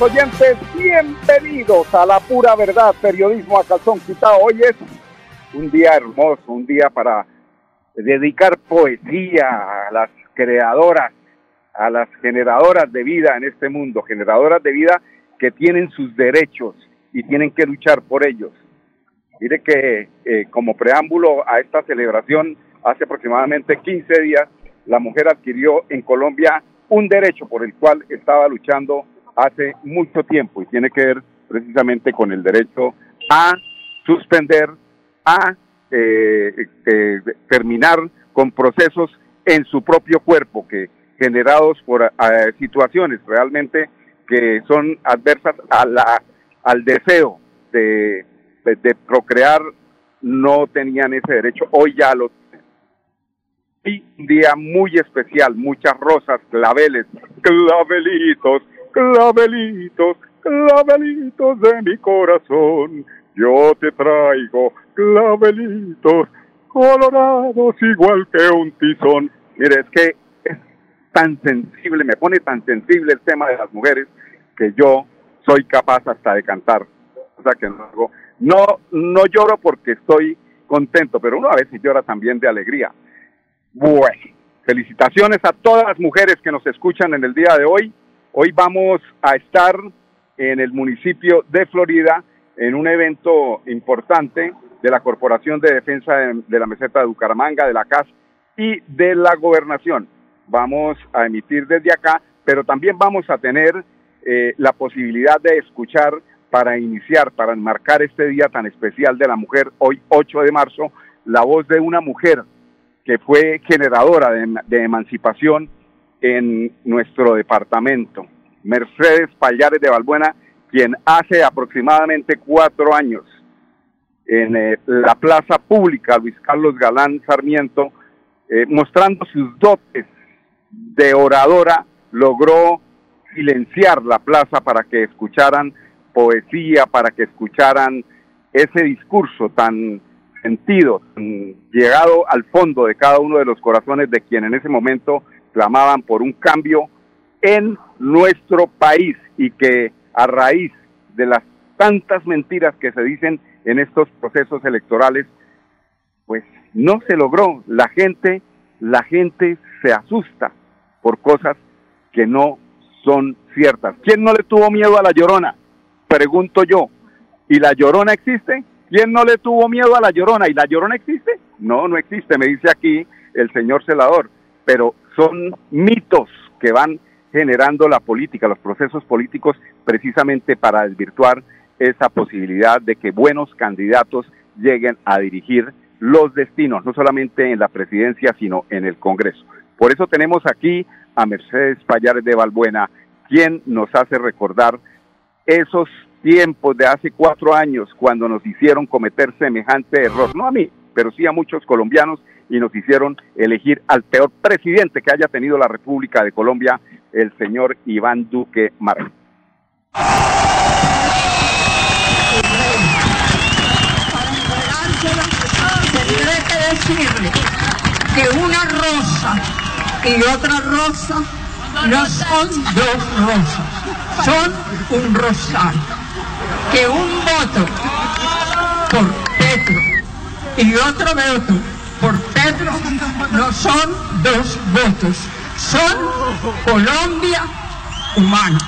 Oyentes, bienvenidos a la pura verdad, periodismo a calzón quitado. Hoy es un día hermoso, un día para dedicar poesía a las creadoras, a las generadoras de vida en este mundo, generadoras de vida que tienen sus derechos y tienen que luchar por ellos. Mire que eh, como preámbulo a esta celebración, hace aproximadamente 15 días, la mujer adquirió en Colombia un derecho por el cual estaba luchando hace mucho tiempo y tiene que ver precisamente con el derecho a suspender, a eh, eh, terminar con procesos en su propio cuerpo que generados por eh, situaciones realmente que son adversas a la, al deseo de, de, procrear, no tenían ese derecho, hoy ya lo y un día muy especial, muchas rosas, claveles, clavelitos, clavelitos, clavelitos de mi corazón, yo te traigo clavelitos colorados igual que un tizón. Mire, es que es tan sensible, me pone tan sensible el tema de las mujeres que yo soy capaz hasta de cantar. O sea que no, no, no lloro porque estoy contento, pero uno a veces llora también de alegría. Bueno, felicitaciones a todas las mujeres que nos escuchan en el día de hoy. Hoy vamos a estar en el municipio de Florida en un evento importante de la Corporación de Defensa de, la Meseta de Bucaramanga, de la CAS y de la Gobernación. Vamos a emitir desde acá, pero también vamos a tener eh, la posibilidad de escuchar para iniciar, para enmarcar este día tan especial de la mujer, hoy 8 de marzo, la voz de una mujer que fue generadora de emancipación en nuestro departamento. Mercedes Payares de Balbuena, quien hace aproximadamente cuatro años en eh, la plaza pública Luis Carlos Galán Sarmiento, eh, mostrando sus dotes de oradora, logró silenciar la plaza para que escucharan poesía, para que escucharan ese discurso tan sentido, llegado al fondo de cada uno de los corazones de quien en ese momento clamaban por un cambio en nuestro país y que a raíz de las tantas mentiras que se dicen en estos procesos electorales, pues no se logró. La gente, la gente se asusta por cosas que no son ciertas. ¿Quién no le tuvo miedo a la llorona? Pregunto yo. ¿Y la llorona existe? ¿Quién no le tuvo miedo a la llorona? ¿Y la llorona existe? No, no existe, me dice aquí el señor celador. Pero son mitos que van generando la política, los procesos políticos, precisamente para desvirtuar esa posibilidad de que buenos candidatos lleguen a dirigir los destinos, no solamente en la presidencia, sino en el Congreso. Por eso tenemos aquí a Mercedes Payares de Balbuena, quien nos hace recordar esos tiempos de hace cuatro años cuando nos hicieron cometer semejante error, no a mí, pero sí a muchos colombianos y nos hicieron elegir al peor presidente que haya tenido la República de Colombia, el señor Iván Duque. Tendré que decirle que una rosa y otra rosa no son dos rosas, son un rosal. Que un voto por y otro voto por Pedro no son dos votos, son Colombia humana.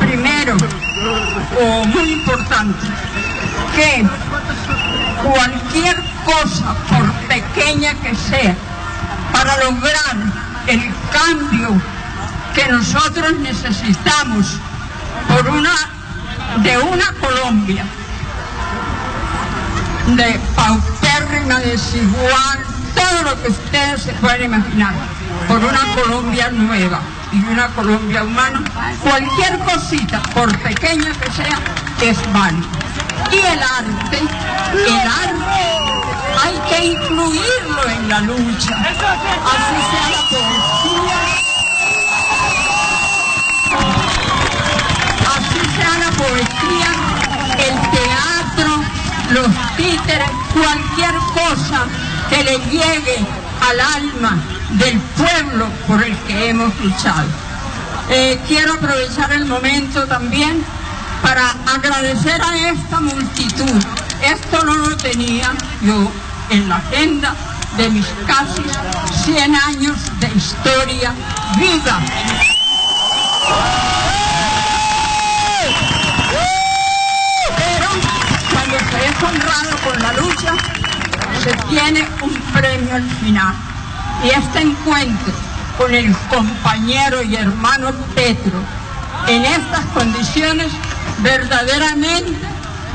Primero, o muy importante, que cualquier cosa, por pequeña que sea, para lograr el cambio que nosotros necesitamos por una de una Colombia de paupérrima, desigual, todo lo que ustedes se pueden imaginar, por una Colombia nueva y una Colombia humana, cualquier cosita, por pequeña que sea, es válido. Y el arte, el arte hay que incluirlo en la lucha, así sea la poesía, así sea la poesía, el teatro, los títeres, cualquier cosa que le llegue al alma del pueblo por el que hemos luchado. Eh, quiero aprovechar el momento también para agradecer a esta multitud. Esto no lo tenía yo en la agenda de mis casi 100 años de historia viva. Pero cuando se es honrado con la lucha, se tiene un premio al final. Y este encuentro con el compañero y hermano Petro en estas condiciones verdaderamente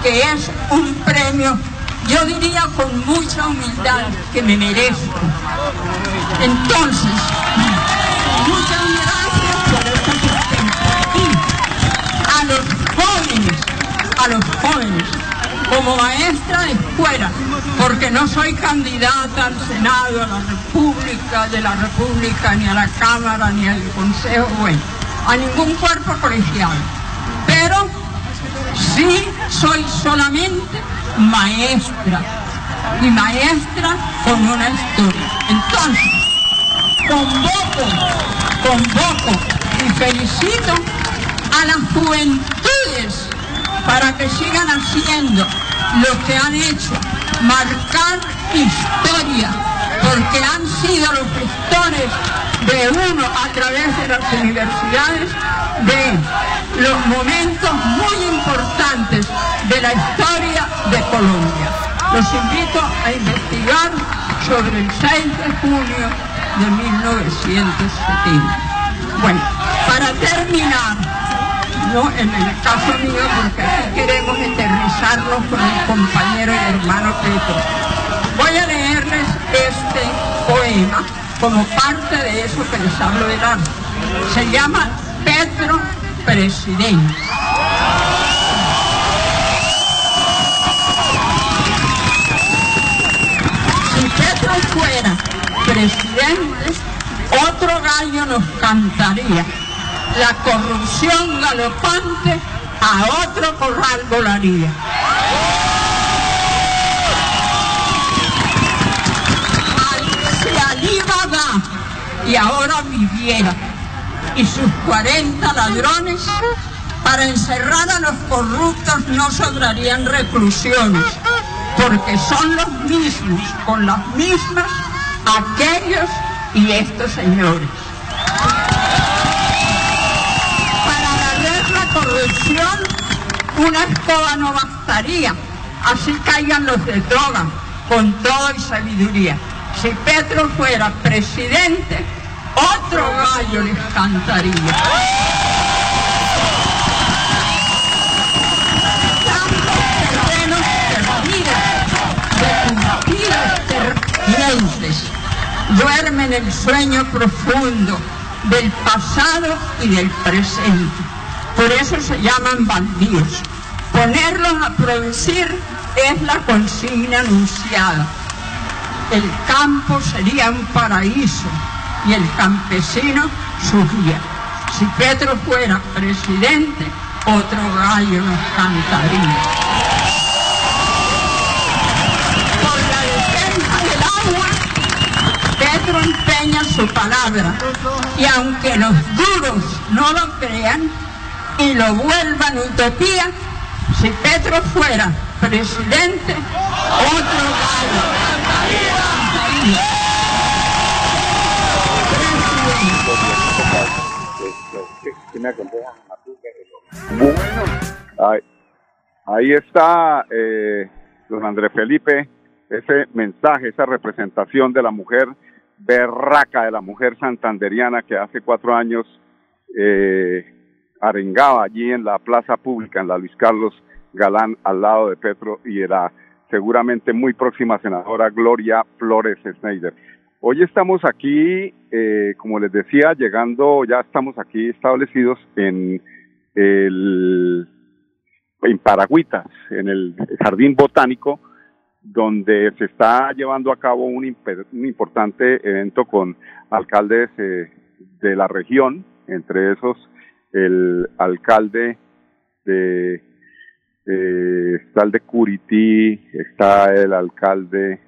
que es un premio, yo diría con mucha humildad que me merezco. Entonces, muchas gracias por esta asistencia. A los jóvenes, a los jóvenes, como maestra de escuela, porque no soy candidata al Senado, a la República, de la República, ni a la Cámara, ni al Consejo, bueno, a ningún cuerpo colegial. Pero sí soy solamente maestra, y maestra con una historia. Entonces, convoco, convoco y felicito a las juventudes para que sigan haciendo lo que han hecho, marcar historia, porque han sido los gestores de uno a través de las universidades de los momentos muy importantes de la historia de Colombia. Los invito a investigar sobre el 6 de junio de 1970. Bueno, para terminar, en el caso mío, porque aquí queremos eternizarnos con el compañero y hermano Petro. Voy a leerles este poema como parte de eso que les hablo del arte. Se llama Petro Presidente. Si Petro fuera presidente, otro gallo nos cantaría. La corrupción galopante a otro corral volaría. Y ahora viviera y sus 40 ladrones para encerrar a los corruptos no sobrarían reclusiones, porque son los mismos, con las mismas, aquellos y estos señores. Una escoba no bastaría, así caigan los de droga, con todo y sabiduría. Si Petro fuera presidente, otro gallo les cantaría. duermen el sueño profundo del pasado y del presente. Por eso se llaman baldíos. Ponerlos a producir es la consigna anunciada. El campo sería un paraíso y el campesino su guía. Si Petro fuera presidente, otro gallo nos cantaría. Por la defensa del agua, Petro empeña su palabra y aunque los duros no lo crean y lo vuelvan utopía, si Petro fuera presidente, otro gallo. Bueno, ahí, está eh, don Andrés Felipe, ese mensaje, esa representación de la mujer berraca, de la mujer santanderiana que hace cuatro años eh, arengaba allí en la plaza pública, en la Luis Carlos Galán, al lado de Petro y era seguramente muy próxima senadora Gloria Flores Schneider. Hoy estamos aquí, eh, como les decía, llegando, ya estamos aquí establecidos en el en Paragüitas, en el Jardín Botánico, donde se está llevando a cabo un, importante evento con alcaldes eh, de la región, entre esos el alcalde de eh, está el de Curití, está el alcalde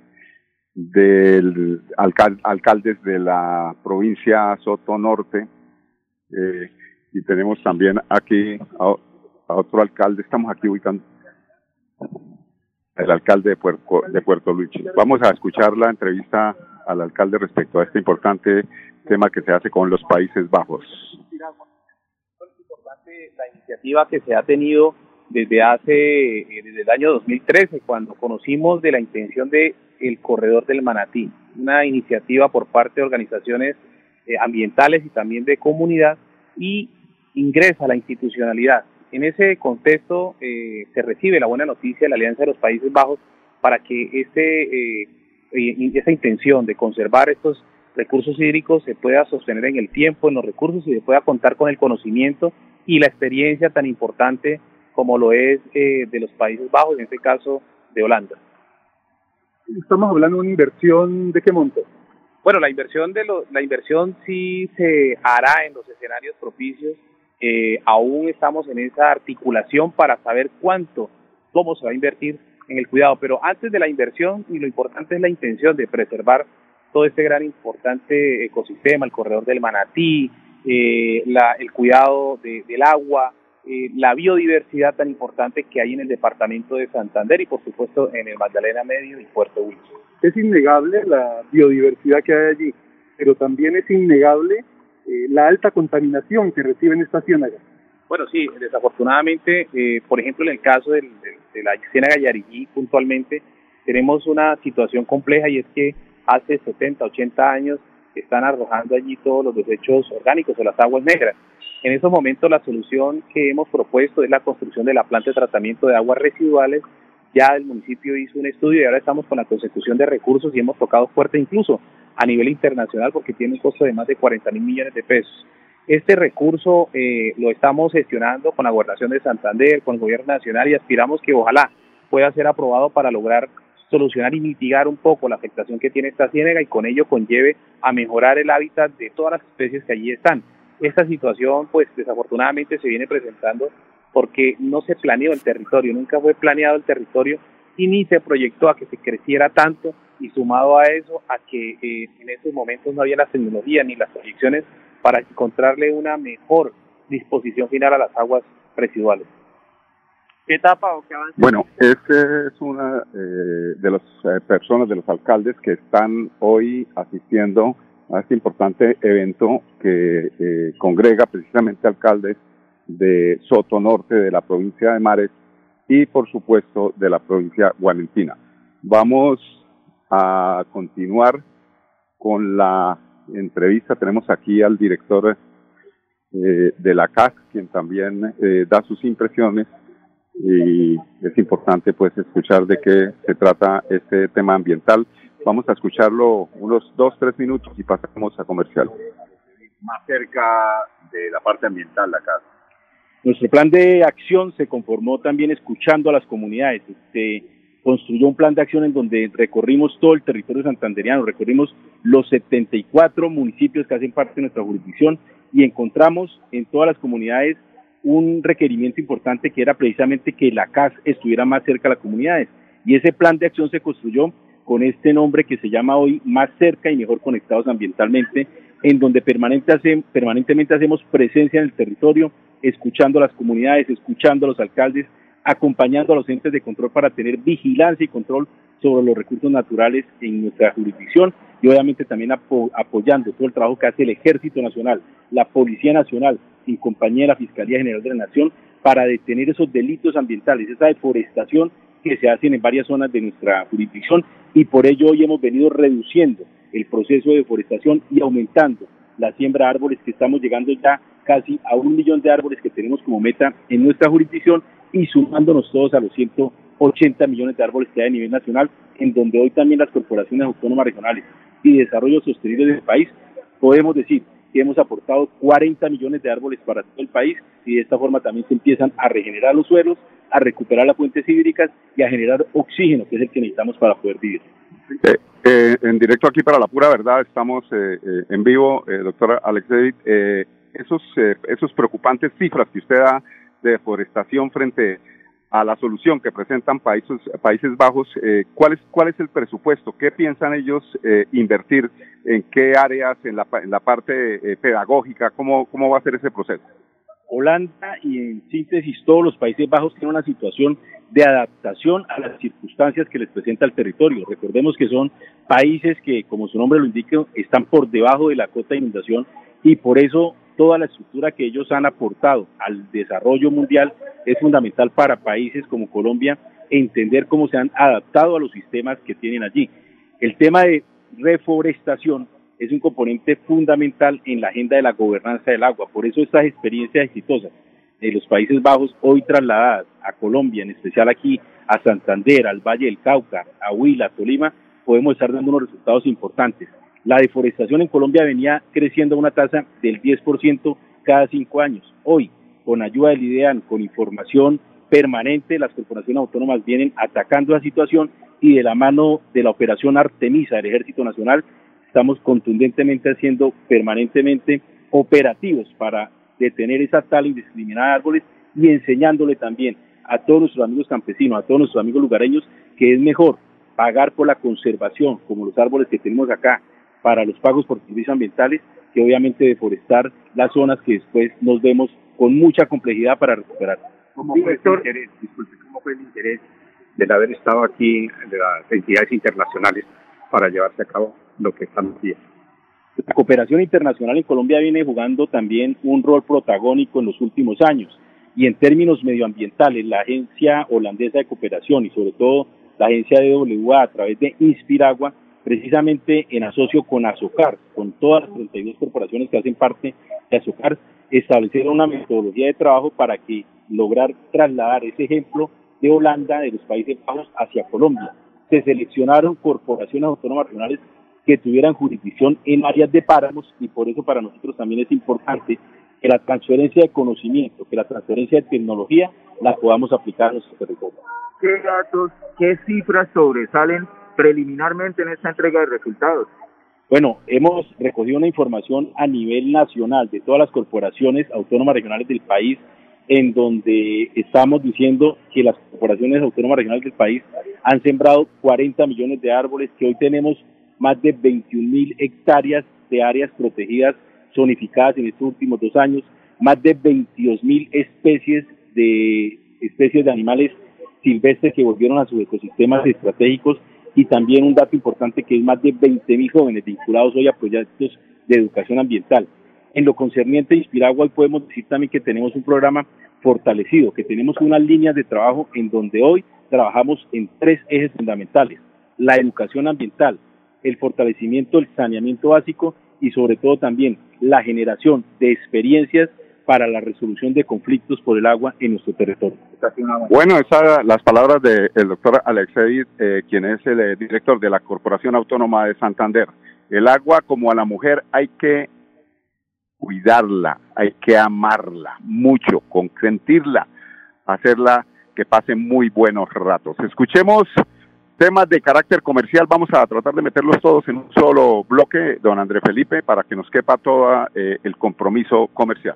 del alcaldes de la provincia Soto Norte eh, y tenemos también aquí a, otro alcalde, estamos aquí ubicando el alcalde de Puerto, de Puerto Lucho. Vamos a escuchar la entrevista al alcalde respecto a este importante tema que se hace con los Países Bajos. La iniciativa que se ha tenido desde hace, eh, desde el año 2013, cuando conocimos de la intención de el corredor del Manatí, una iniciativa por parte de organizaciones eh, ambientales y también de comunidad y ingresa a la institucionalidad. En ese contexto eh, se recibe la buena noticia de la Alianza de los Países Bajos para que este, eh, esa intención de conservar estos recursos hídricos se pueda sostener en el tiempo, en los recursos y se pueda contar con el conocimiento y la experiencia tan importante como lo es de los Países Bajos, en este caso de Holanda. Estamos hablando de una inversión de qué monto? Bueno, la inversión de lo, la inversión sí se hará en los escenarios propicios. Eh, aún estamos en esa articulación para saber cuánto, cómo se va a invertir en el cuidado. Pero antes de la inversión, y lo importante es la intención de preservar todo este gran importante ecosistema, el corredor del manatí, eh, la, el cuidado del agua, eh, la biodiversidad tan importante que hay en el departamento de Santander y por supuesto en el Magdalena Medio y Puerto Wilson. Es innegable la biodiversidad que hay allí, pero también es innegable eh, la alta contaminación que reciben estas ciénagas. Bueno, sí, desafortunadamente, eh, por ejemplo, en el caso de la ciénaga Yariguí puntualmente, tenemos una situación compleja y es que hace 70, 80 años están arrojando allí todos los desechos orgánicos o las aguas negras. En esos momentos la solución que hemos propuesto es la construcción de la planta de tratamiento de aguas residuales. Ya el municipio hizo un estudio y ahora estamos con la consecución de recursos y hemos tocado fuerte incluso a nivel internacional porque tiene un costo de más de 40 mil millones de pesos. Este recurso eh, lo estamos gestionando con la Gobernación de Santander, con el Gobierno Nacional y aspiramos que ojalá pueda ser aprobado para lograr solucionar y mitigar un poco la afectación que tiene esta ciénaga y con ello conlleve a mejorar el hábitat de todas las especies que allí están. Esta situación, pues desafortunadamente se viene presentando porque no se planeó el territorio, nunca fue planeado el territorio y ni se proyectó a que se creciera tanto y sumado a eso, a que eh, en esos momentos no había las tecnologías ni las proyecciones para encontrarle una mejor disposición final a las aguas residuales. ¿Qué etapa o qué avance? Bueno, este es una eh, de las eh, personas, de los alcaldes que están hoy asistiendo a este importante evento que eh, congrega precisamente alcaldes de Soto Norte, de la provincia de Mares y por supuesto de la provincia gualentina. Vamos a continuar con la entrevista. Tenemos aquí al director de la CAC, quien también da sus impresiones y es importante pues escuchar de qué se trata este tema ambiental. Vamos a escucharlo unos dos, tres minutos y pasamos a comercial. Más cerca de la parte ambiental de acá. Nuestro plan de acción se conformó también escuchando a las comunidades. Se construyó un plan de acción en donde recorrimos todo el territorio santanderiano, recorrimos los 74 municipios que hacen parte de nuestra jurisdicción y encontramos en todas las comunidades un requerimiento importante que era precisamente que la CAS estuviera más cerca a las comunidades. Y ese plan de acción se construyó con este nombre que se llama hoy Más cerca y mejor conectados ambientalmente, en donde permanentemente hacemos presencia en el territorio, escuchando a las comunidades, escuchando a los alcaldes, acompañando a los entes de control para tener vigilancia y control sobre los recursos naturales en nuestra jurisdicción y obviamente también apoyando todo el trabajo que hace el Ejército Nacional, la Policía Nacional, en compañía de la Fiscalía General de la Nación, para detener esos delitos ambientales, esa deforestación que se hacen en varias zonas de nuestra jurisdicción. Y por ello hoy hemos venido reduciendo el proceso de deforestación y aumentando la siembra de árboles que estamos llegando ya casi a un millón de árboles que tenemos como meta en nuestra jurisdicción y sumándonos todos a los 180 millones de árboles que hay a nivel nacional, en donde hoy también las corporaciones autónomas regionales y desarrollo sostenible del país podemos decir que hemos aportado 40 millones de árboles para todo el país y de esta forma también se empiezan a regenerar los suelos, a recuperar las fuentes hídricas y a generar oxígeno, que es el que necesitamos para poder vivir. Eh, eh, en directo aquí para la pura verdad, estamos eh, en vivo, doctora Alex David. esos, esos preocupantes cifras que usted da de deforestación frente a la solución que presentan Países, países Bajos, eh, ¿cuál, es, ¿cuál es el presupuesto? ¿Qué piensan ellos eh, invertir? ¿En qué áreas? ¿En la, en la parte eh, pedagógica? ¿Cómo, ¿Cómo va a ser ese proceso? Holanda y en síntesis todos los Países Bajos tienen una situación de adaptación a las circunstancias que les presenta el territorio. Recordemos que son países que, como su nombre lo indica, están por debajo de la cota de inundación y por eso toda la estructura que ellos han aportado al desarrollo mundial es fundamental para países como Colombia entender cómo se han adaptado a los sistemas que tienen allí. El tema de reforestación es un componente fundamental en la agenda de la gobernanza del agua. Por eso estas experiencias exitosas de los Países Bajos, hoy trasladadas a Colombia, en especial aquí a Santander, al Valle del Cauca, a Huila, a Tolima, podemos estar dando unos resultados importantes. La deforestación en Colombia venía creciendo a una tasa del 10% cada cinco años. Hoy, con ayuda del IDEAN, con información permanente, las corporaciones autónomas vienen atacando la situación y de la mano de la operación Artemisa del Ejército Nacional, estamos contundentemente haciendo permanentemente operativos para detener esa tal indiscriminada de árboles y enseñándole también a todos nuestros amigos campesinos, a todos nuestros amigos lugareños, que es mejor pagar por la conservación, como los árboles que tenemos acá, para los pagos por servicios ambientales que obviamente deforestar las zonas que después nos vemos con mucha complejidad para recuperar. ¿Cómo fue, el interés, disculpe, ¿Cómo fue el interés del haber estado aquí de las entidades internacionales para llevarse a cabo lo que están haciendo? La cooperación internacional en Colombia viene jugando también un rol protagónico en los últimos años y en términos medioambientales, la Agencia Holandesa de Cooperación y sobre todo la agencia DWA a través de Inspiragua precisamente en asocio con Azocar, con todas las 32 corporaciones que hacen parte de Azocar, establecieron una metodología de trabajo para que lograr trasladar ese ejemplo de Holanda, de los Países Bajos, hacia Colombia. Se seleccionaron corporaciones autónomas regionales que tuvieran jurisdicción en áreas de páramos y por eso para nosotros también es importante que la transferencia de conocimiento, que la transferencia de tecnología la podamos aplicar a nuestro territorio. ¿Qué datos, qué cifras sobresalen preliminarmente en esta entrega de resultados? Bueno, hemos recogido una información a nivel nacional de todas las corporaciones autónomas regionales del país, en donde estamos diciendo que las corporaciones autónomas regionales del país han sembrado 40 millones de árboles, que hoy tenemos más de 21 mil hectáreas de áreas protegidas zonificadas en estos últimos dos años, más de 22 mil especies de especies de animales silvestres que volvieron a sus ecosistemas estratégicos y también un dato importante que es más de 20.000 jóvenes vinculados hoy a proyectos de educación ambiental. En lo concerniente a Inspiragua, podemos decir también que tenemos un programa fortalecido, que tenemos unas líneas de trabajo en donde hoy trabajamos en tres ejes fundamentales. La educación ambiental, el fortalecimiento del saneamiento básico y sobre todo también la generación de experiencias para la resolución de conflictos por el agua en nuestro territorio. Bueno, esas las palabras del doctor Alexei, eh, quien es el eh, director de la Corporación Autónoma de Santander. El agua, como a la mujer, hay que cuidarla, hay que amarla mucho, consentirla, hacerla que pase muy buenos ratos. Escuchemos temas de carácter comercial, vamos a tratar de meterlos todos en un solo bloque, don André Felipe, para que nos quepa todo eh, el compromiso comercial.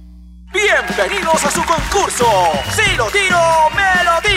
Bienvenidos a su concurso. Si lo tiro, me lo tiro.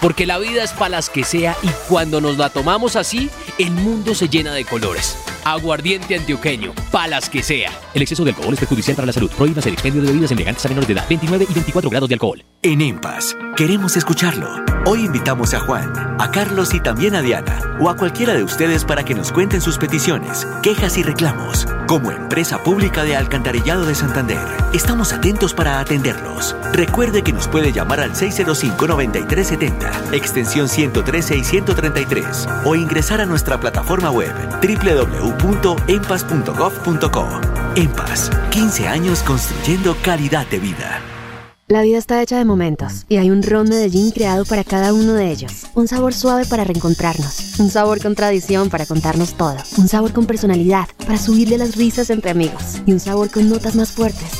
Porque la vida es para las que sea y cuando nos la tomamos así, el mundo se llena de colores. Aguardiente antioqueño, palas que sea. El exceso de alcohol es perjudicial para la salud. Prohíbas el expendio de bebidas elegantes a menores de edad. 29 y 24 grados de alcohol. En EMPAS, queremos escucharlo. Hoy invitamos a Juan, a Carlos y también a Diana, o a cualquiera de ustedes para que nos cuenten sus peticiones, quejas y reclamos. Como empresa pública de Alcantarillado de Santander, estamos atentos para atenderlos. Recuerde que nos puede llamar al 605-9370, extensión 113 y 133, o ingresar a nuestra plataforma web www.empas.gov.co. EMPAS, 15 años construyendo calidad de vida. La vida está hecha de momentos y hay un ron Medellín creado para cada uno de ellos. Un sabor suave para reencontrarnos, un sabor con tradición para contarnos todo, un sabor con personalidad para subirle las risas entre amigos y un sabor con notas más fuertes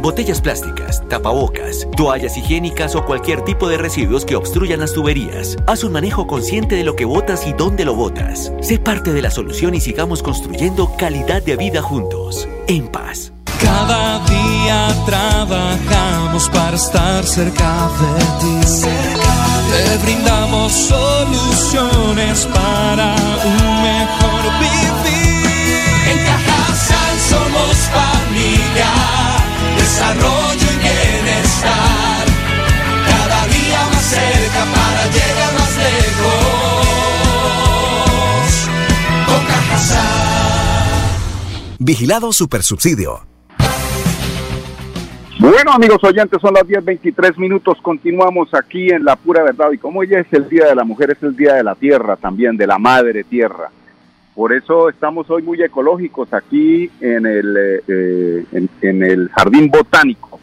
botellas plásticas, tapabocas, toallas higiénicas o cualquier tipo de residuos que obstruyan las tuberías. Haz un manejo consciente de lo que botas y dónde lo botas. Sé parte de la solución y sigamos construyendo calidad de vida juntos. En paz. Cada día trabajamos para estar cerca de ti. Te brindamos soluciones para un mejor vivir. En Cajasal somos familia, Vigilado Supersubsidio. Bueno, amigos oyentes, son las 10.23 minutos. Continuamos aquí en La Pura Verdad. Y como hoy es el Día de la Mujer, es el Día de la Tierra también, de la Madre Tierra. Por eso estamos hoy muy ecológicos aquí en el, eh, eh, en, en el Jardín Botánico.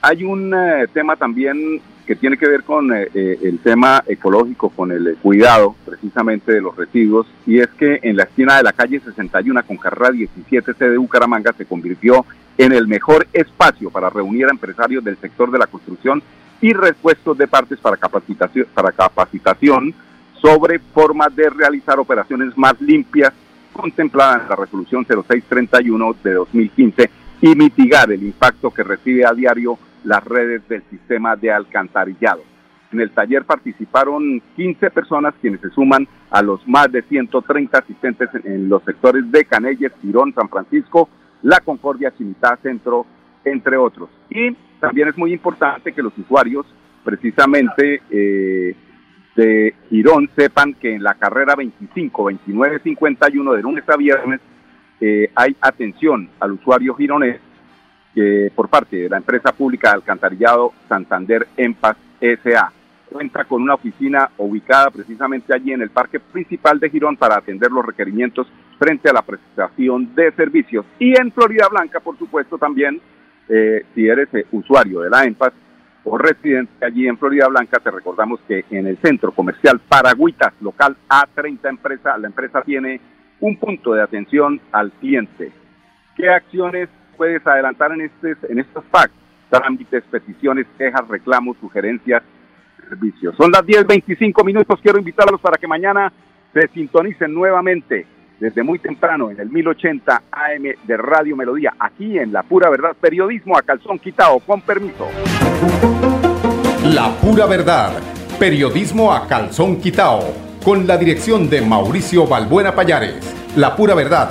Hay un eh, tema también que tiene que ver con eh, eh, el tema ecológico, con el eh, cuidado precisamente de los residuos, y es que en la esquina de la calle 61 con carrera 17 C de Bucaramanga se convirtió en el mejor espacio para reunir a empresarios del sector de la construcción y repuestos de partes para capacitación, para capacitación sobre formas de realizar operaciones más limpias contempladas en la resolución 0631 de 2015 y mitigar el impacto que recibe a diario las redes del sistema de alcantarillado. En el taller participaron 15 personas quienes se suman a los más de 130 asistentes en, los sectores de Canelles, Girón, San Francisco, La Concordia, Cimitá, Centro, entre otros. Y también es muy importante que los usuarios precisamente eh, de Girón sepan que en la carrera 25, 29, 51 de lunes a viernes eh, hay atención al usuario gironés eh, por parte de la empresa pública de alcantarillado Santander EMPAS SA. Cuenta con una oficina ubicada precisamente allí en el parque principal de Girón para atender los requerimientos frente a la prestación de servicios. Y en Florida Blanca, por supuesto, también, eh, si eres eh, usuario de la EMPAS o residente allí en Florida Blanca, te recordamos que en el centro comercial Paragüitas, local A30 empresa, la empresa tiene un punto de atención al cliente. ¿Qué acciones puedes adelantar en, este, en estos packs? Trámites, peticiones, quejas, reclamos, sugerencias, servicios. Son las 10.25 minutos. Quiero invitarlos para que mañana se sintonicen nuevamente desde muy temprano en el 1080 AM de Radio Melodía, aquí en La Pura Verdad, periodismo a calzón quitado, con permiso. La Pura Verdad, periodismo a calzón quitado, con la dirección de Mauricio Balbuena Payares. La Pura Verdad,